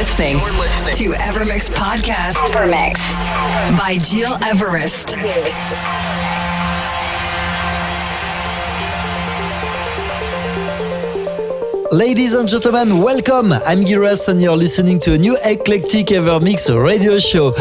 You're listening, to Evermix Podcast. Evermix by Gil Everest. Ladies and gentlemen, welcome. I'm Giras and you're listening to a new eclectic Evermix radio show.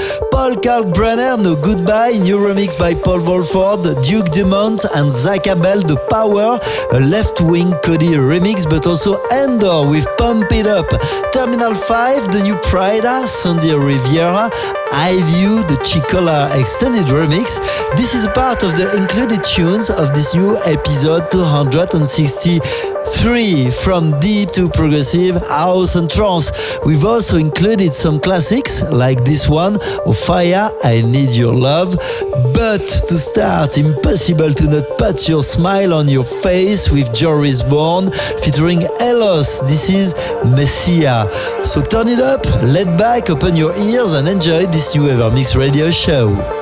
Paul Kalkbrenner, No Goodbye, new remix by Paul Woolford, Duke Dumont and Zak Abel, The Power, a Leftwing Kody remix, but also Endor with Pump It Up. Terminal 5, the new Prida, Sandy Rivera, I You, the Chicola extended remix. This is a part of the included tunes of this new episode 263 from deep to progressive house and trance. We've also included some classics like this one, of Fire, I Need Your Love. But to start, impossible to not put your smile on your face with Joris Bourne featuring Elos. This is Messiah. So turn it up, let back, open your ears and enjoy this new Evermix radio show.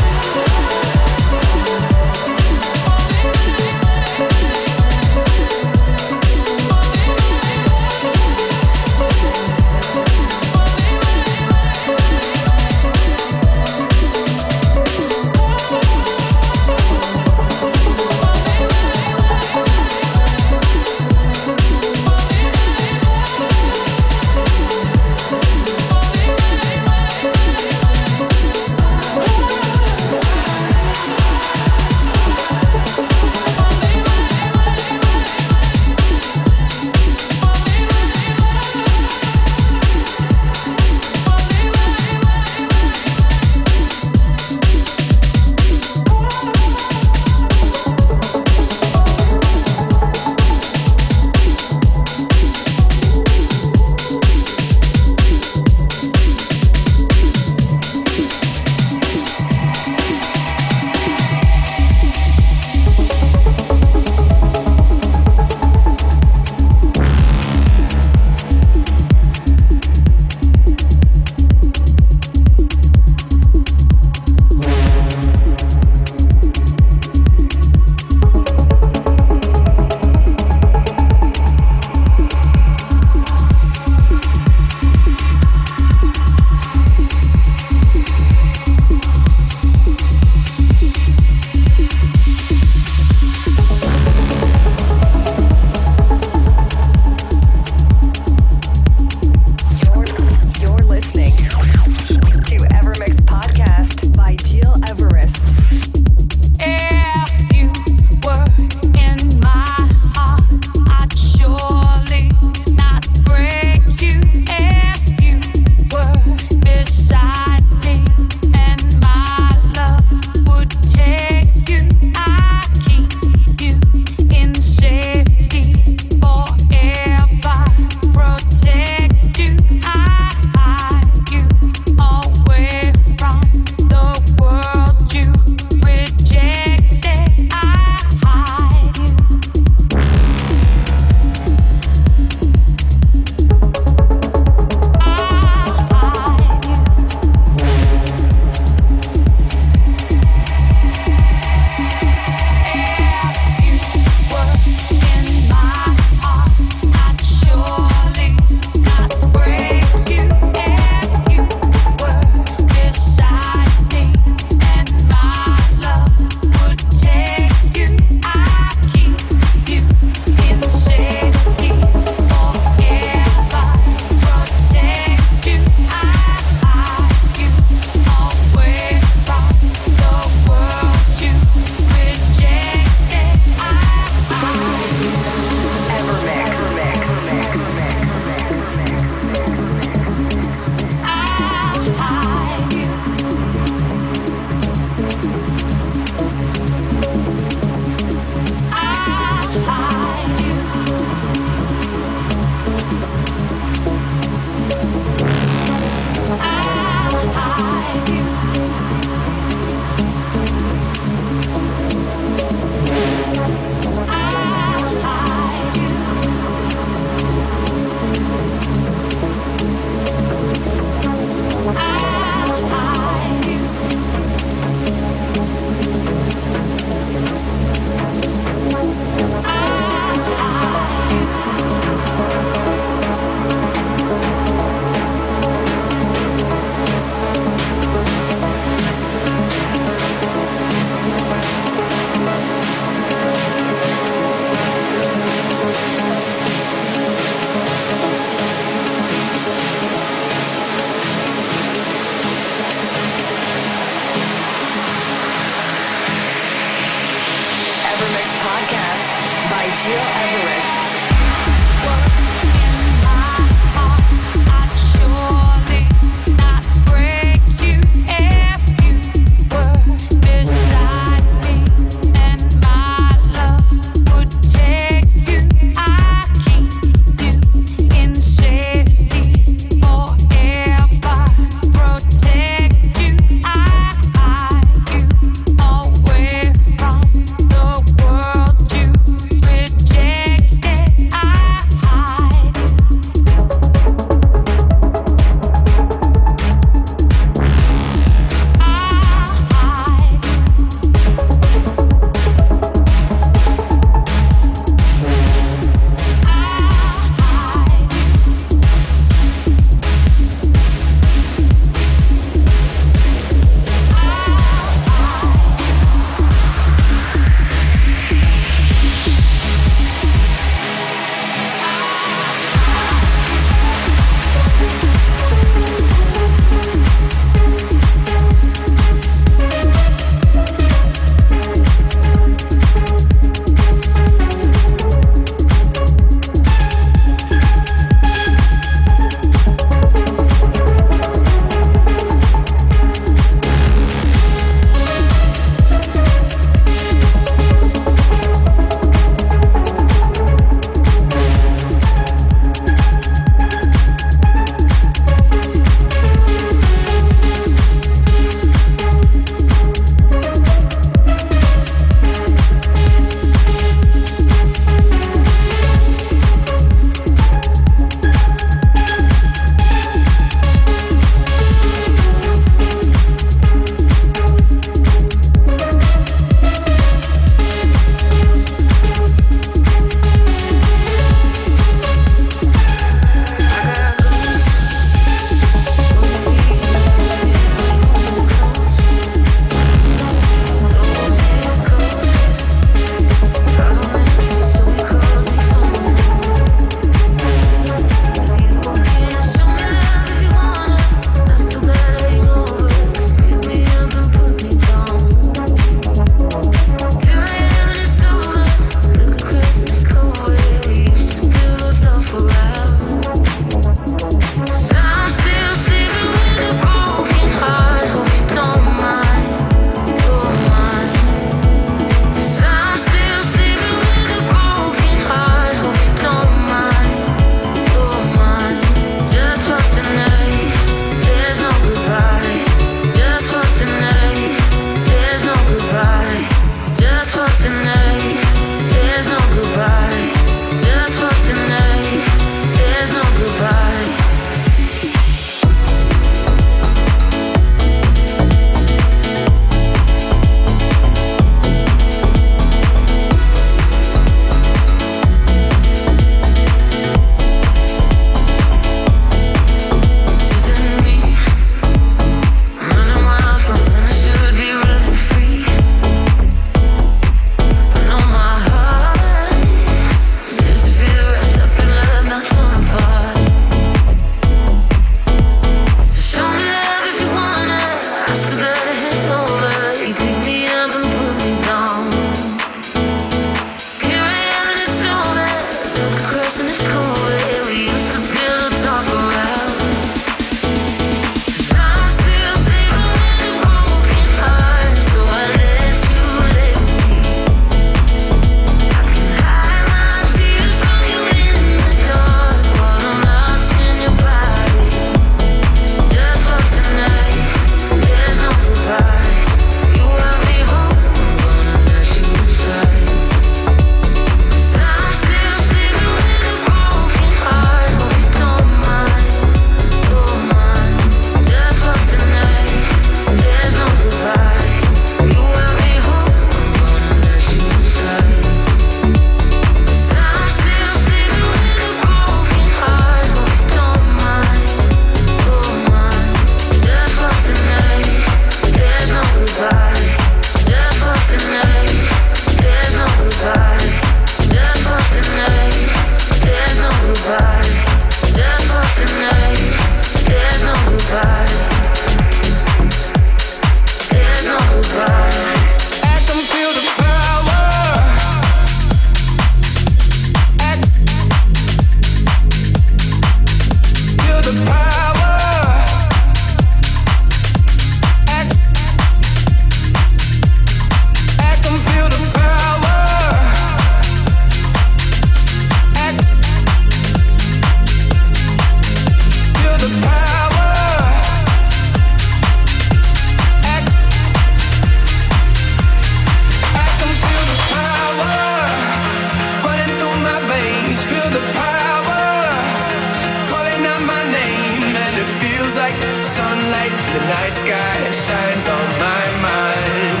like sunlight, the night sky shines on my mind.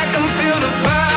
I can feel the vibe.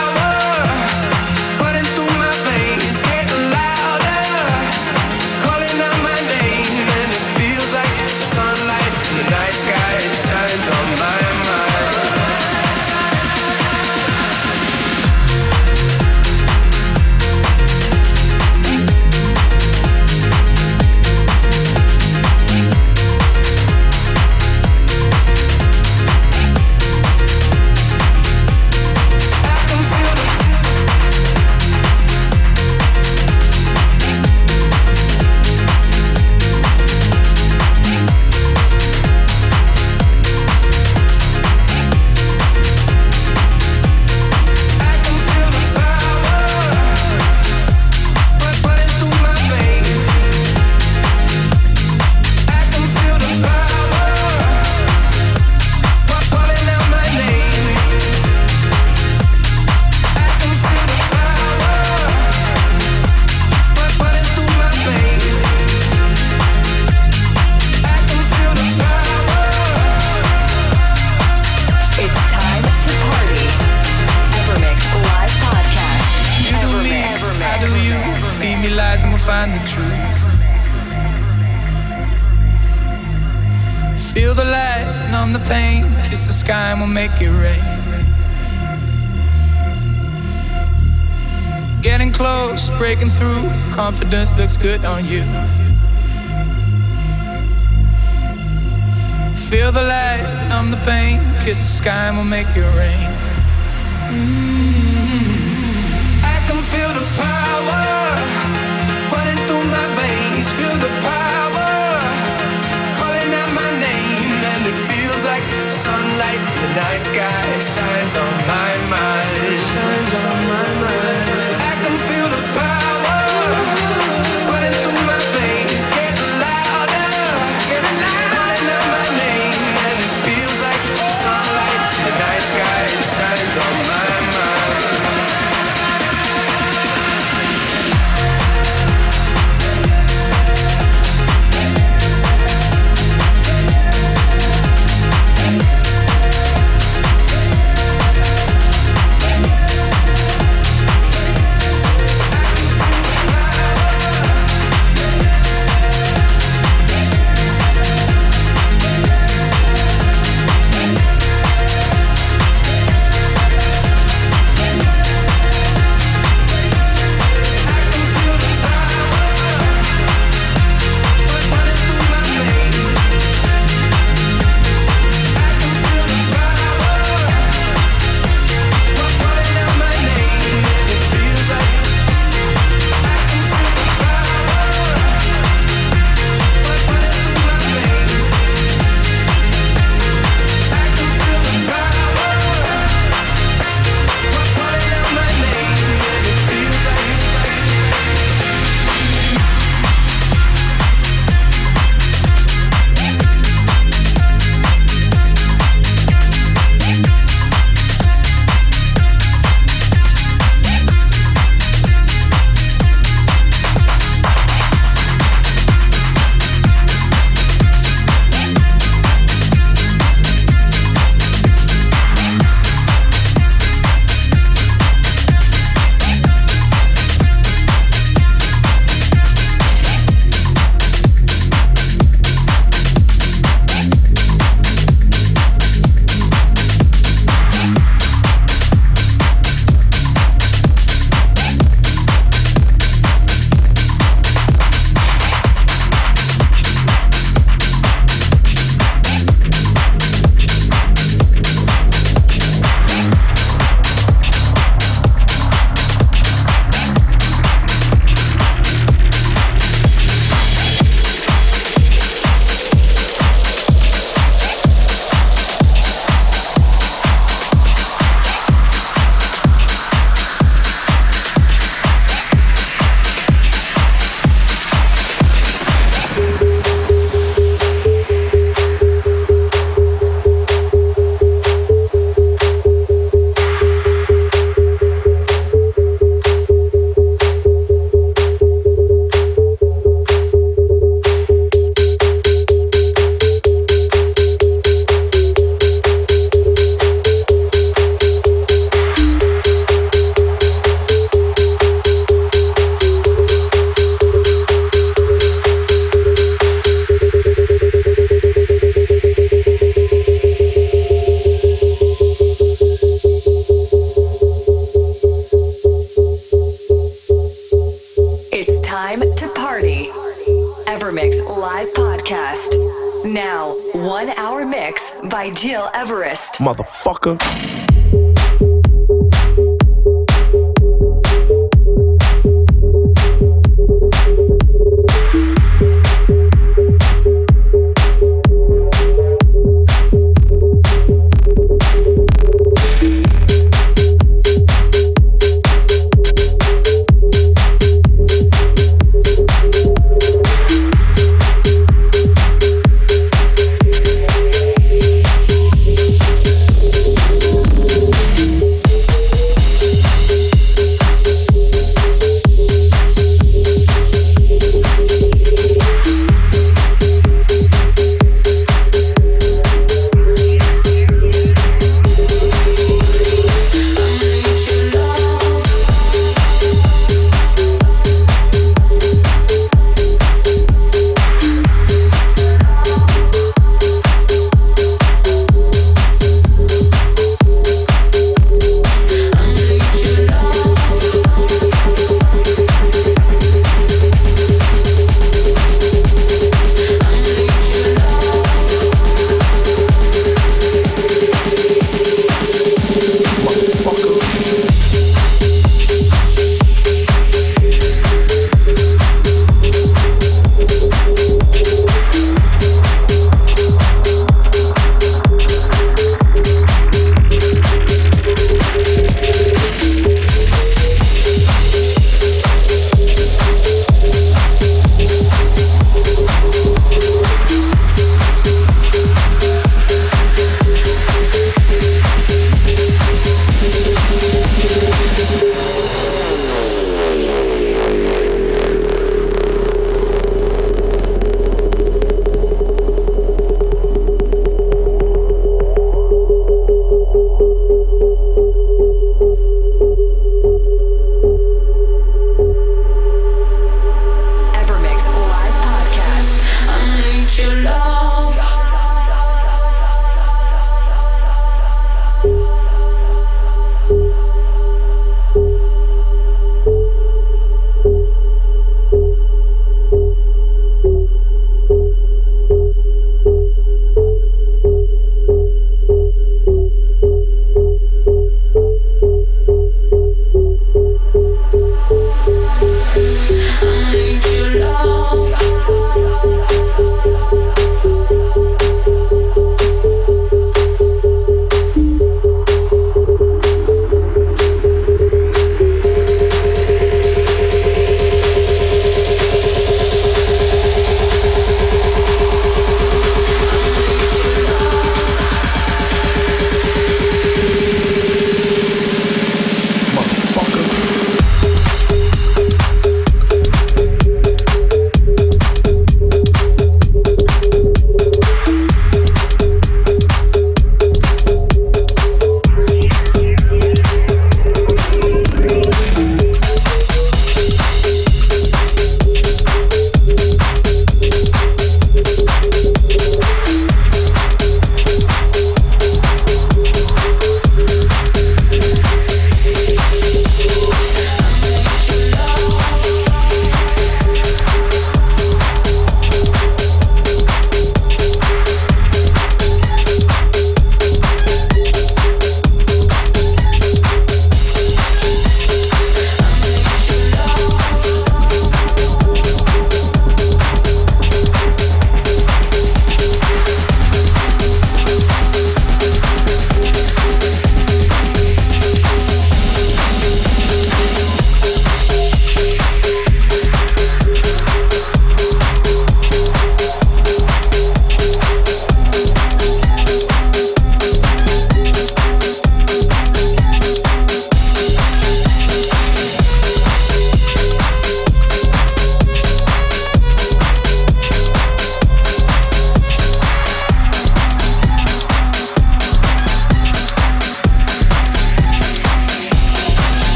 confidence looks good on you. Feel the light, numb the pain, kiss the sky and we'll make it rain.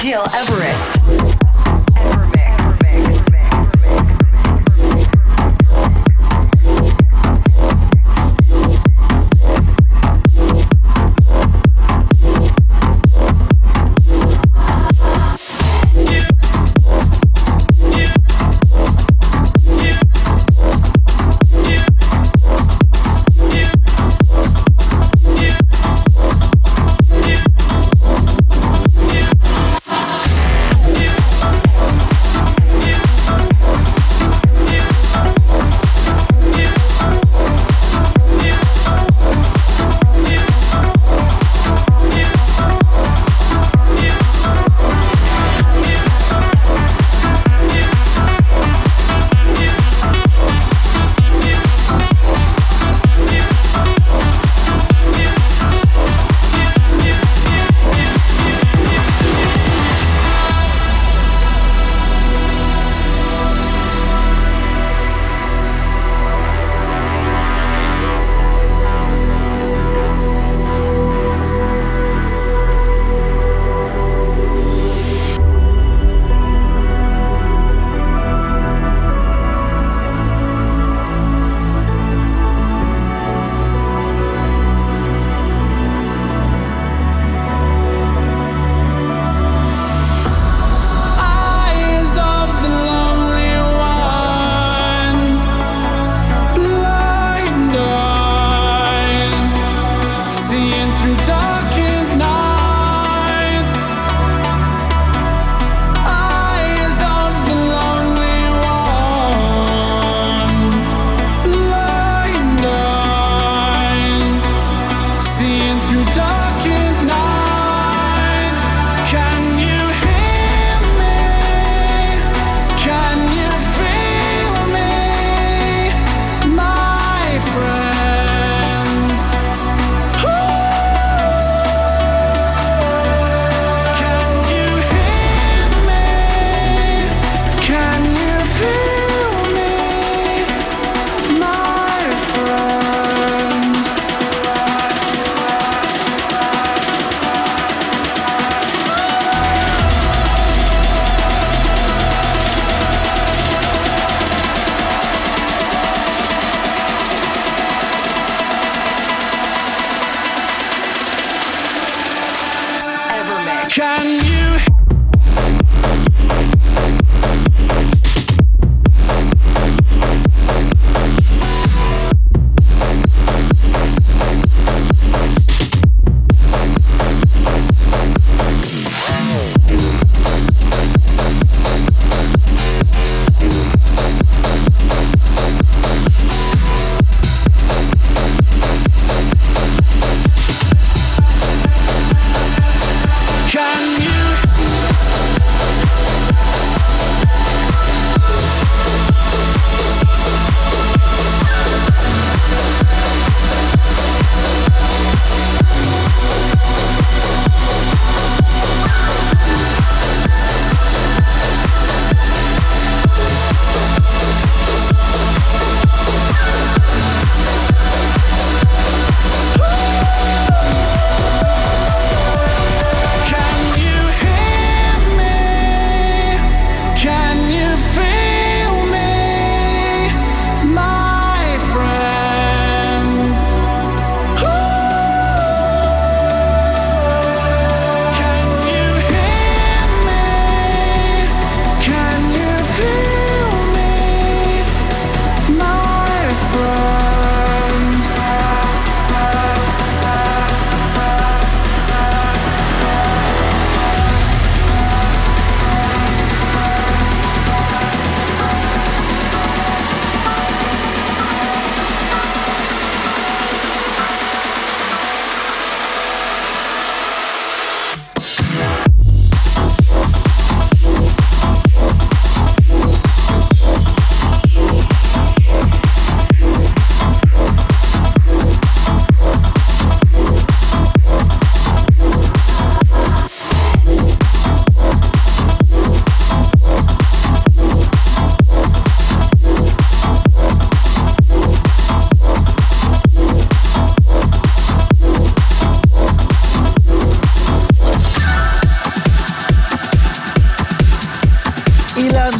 Gil Everest.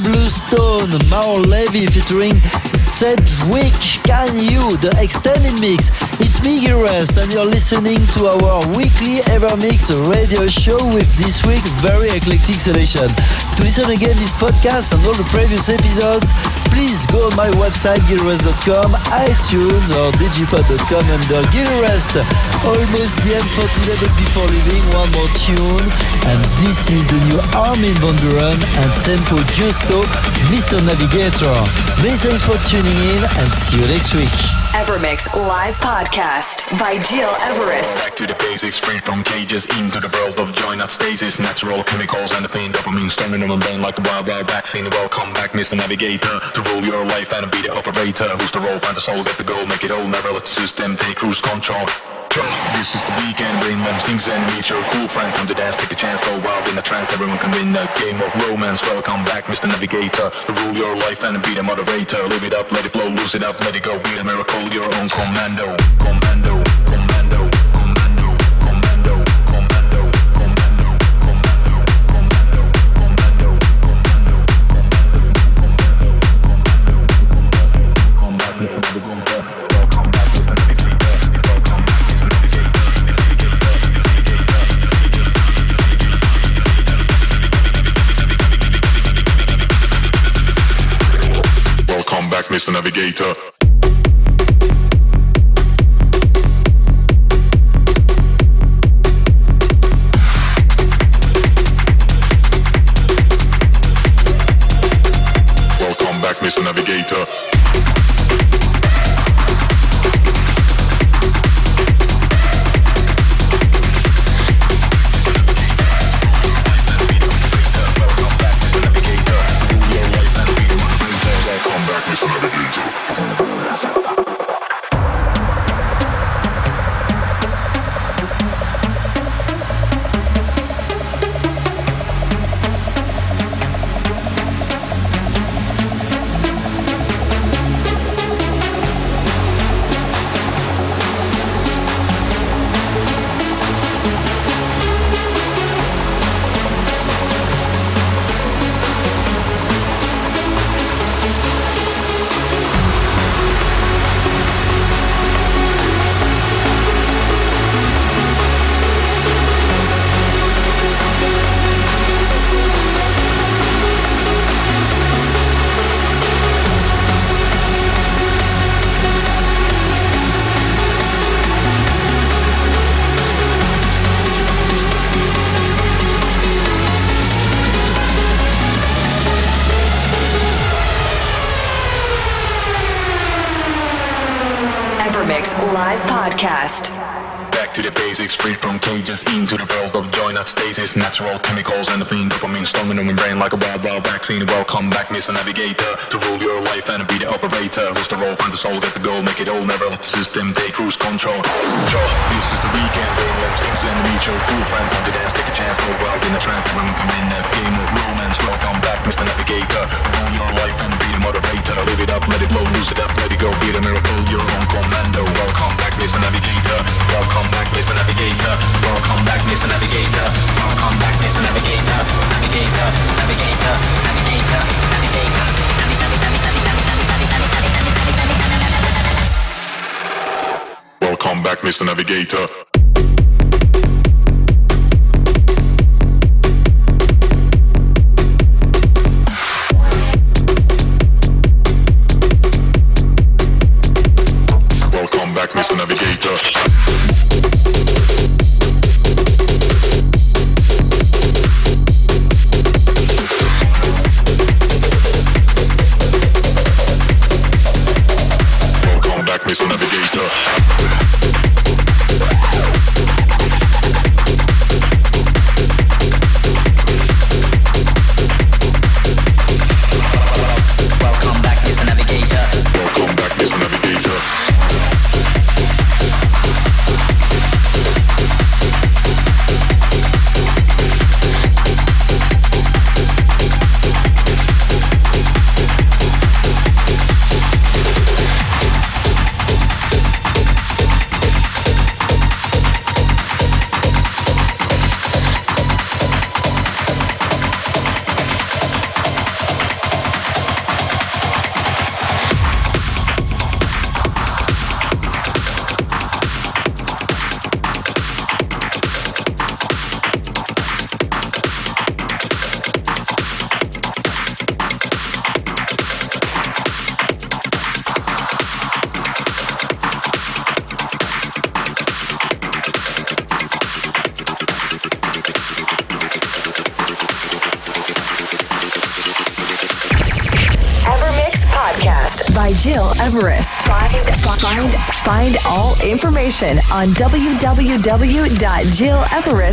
Bluestone, Maur Levy featuring Sedgwick, Can You, The Extended Mix. It's me, Rest, and you're listening to our weekly Evermix radio show with this week very eclectic selection. To listen again this podcast and all the previous episodes, please go on my website gileverest.com, iTunes or digipod.com under Gil Everest. Almost the end for today, but before leaving, one more tune. And this is the new Armin van Buuren and Tempo Giusto, Mr. Navigator. Many thanks for tuning in and see you next week. Evermix Live Podcast by Gil Everest. Back to the basics, free from cages, into the world of joy, not stasis. Natural chemicals and the faint dopamine storming on the brain like a wild vaccine. Welcome back, Mr. Navigator, to rule your life and be the operator. Who's the role, find the soul, get the goal, make it all, never let the system take cruise control. This is the weekend, when things and meet your cool friend. Come to dance, take a chance, go wild in the trance. Everyone can win a game of romance. Welcome back, Mr. Navigator. Rule your life and be the moderator. Live it up, let it flow, lose it up, let it go. Be a miracle, your own. Commando, commando, Mr. Navigator. Welcome back, Mr. Navigator. Natural chemicals and the fiend dopamine storming on my brain like a wild, wild vaccine. Welcome back, Mr. Navigator, to rule be the operator. Who's the role, find the soul, get the goal, make it all, never let the system take cruise control. This is the weekend, rain when things and meet your cool friend. Time to dance, take a chance, go wild in a trance. Everyone come in a game of romance. Welcome back, Mr. Navigator, to rule your life and be the moderator. Live it up, let it flow, lose it up, let it go, be the miracle, your own commando. Welcome back, Mr. Navigator. Welcome back, Mr. Navigator. Welcome back, Mr. Navigator. Welcome back, Mr. Navigator. Navigator, navigator, navigator, navigator. Welcome back, Mr. Navigator. Welcome back, Mr. Navigator. On www.gileverest.com.